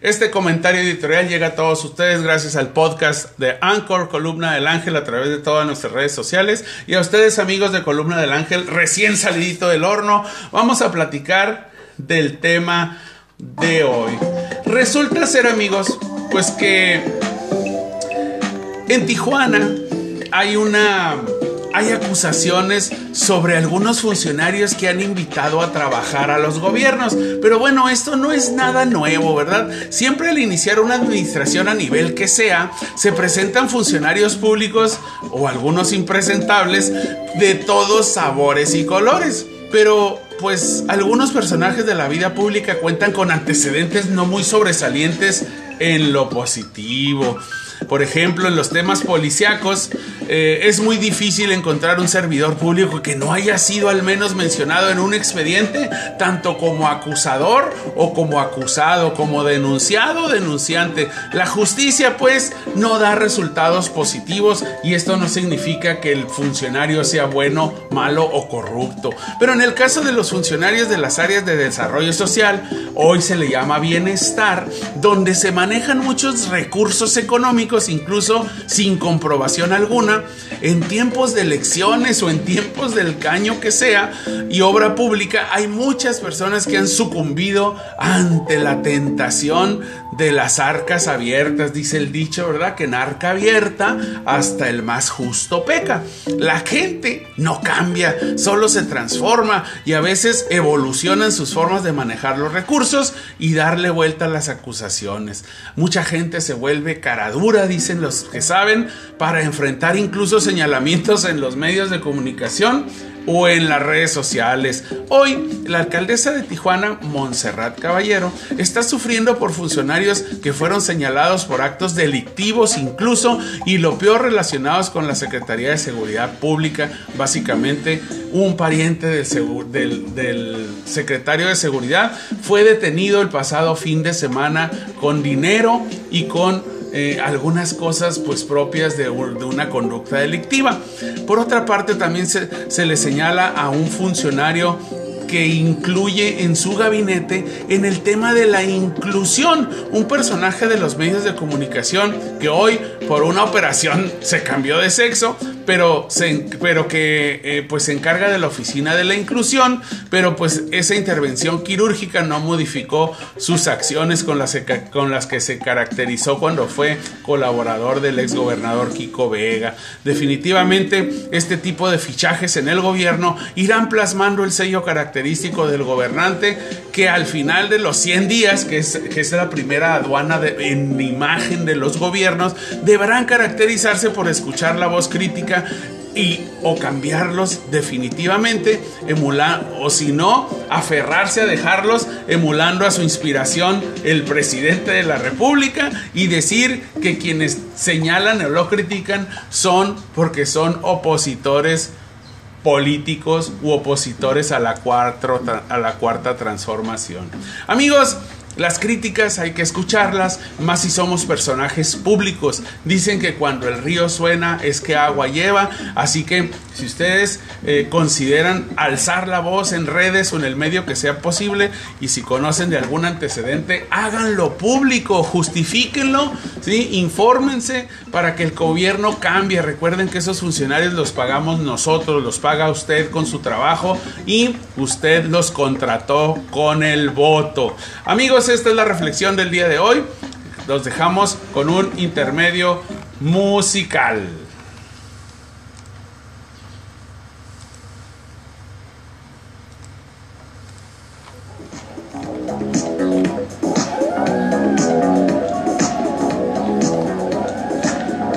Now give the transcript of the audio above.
Este comentario editorial llega a todos ustedes gracias al podcast de Anchor, Columna del Ángel, a través de todas nuestras redes sociales. Y a ustedes, amigos de Columna del Ángel, recién salidito del horno, vamos a platicar del tema de hoy. Resulta ser, amigos, pues que en Tijuana hay una hay acusaciones sobre algunos funcionarios que han invitado a trabajar a los gobiernos. Pero bueno, esto no es nada nuevo, ¿verdad? Siempre al iniciar una administración a nivel que sea, se presentan funcionarios públicos o algunos impresentables de todos sabores y colores. Pero pues algunos personajes de la vida pública cuentan con antecedentes no muy sobresalientes en lo positivo. Por ejemplo, en los temas policíacos eh, es muy difícil encontrar un servidor público que no haya sido al menos mencionado en un expediente, tanto como acusador o como acusado, como denunciado o denunciante. La justicia pues no da resultados positivos y esto no significa que el funcionario sea bueno, malo o corrupto. Pero en el caso de los funcionarios de las áreas de desarrollo social, hoy se le llama bienestar, donde se manejan muchos recursos económicos, incluso sin comprobación alguna, en tiempos de elecciones o en tiempos del caño que sea y obra pública, hay muchas personas que han sucumbido ante la tentación de las arcas abiertas, dice el dicho, ¿verdad? Que en arca abierta hasta el más justo peca. La gente no cambia, solo se transforma y a veces evolucionan sus formas de manejar los recursos y darle vuelta a las acusaciones. Mucha gente se vuelve caradura, dicen los que saben, para enfrentar incluso señalamientos en los medios de comunicación o en las redes sociales. Hoy, la alcaldesa de Tijuana, Montserrat Caballero, está sufriendo por funcionarios que fueron señalados por actos delictivos incluso y lo peor relacionados con la Secretaría de Seguridad Pública, básicamente un pariente del, del, secretario de Seguridad fue detenido el pasado fin de semana con dinero y con eh, algunas cosas pues propias de, una conducta delictiva. Por otra parte, también se, se le señala a un funcionario que incluye en su gabinete en el tema de la inclusión, un personaje de los medios de comunicación que hoy por una operación se cambió de sexo, pero, se, pero que eh, pues se encarga de la oficina de la inclusión, pero pues esa intervención quirúrgica no modificó sus acciones con las, con las que se caracterizó cuando fue colaborador del exgobernador Kiko Vega. Definitivamente este tipo de fichajes en el gobierno irán plasmando el sello característico del gobernante que al final de los 100 días, que es, que es la primera aduana en imagen de los gobiernos, deberán caracterizarse por escuchar la voz crítica y o cambiarlos definitivamente, emular o si no, aferrarse a dejarlos emulando a su inspiración el presidente de la República y decir que quienes señalan o lo critican son porque son opositores políticos u opositores a la, a la cuarta transformación. Amigos, las críticas hay que escucharlas, más si somos personajes públicos. Dicen que cuando el río suena es que agua lleva, así que si ustedes eh, consideran alzar la voz en redes o en el medio que sea posible y si conocen de algún antecedente, háganlo público, justifíquenlo, ¿sí? Infórmense para que el gobierno cambie. Recuerden que esos funcionarios los pagamos nosotros, los paga usted con su trabajo y usted los contrató con el voto. Amigos, esta es la reflexión del día de hoy. Los dejamos con un intermedio musical.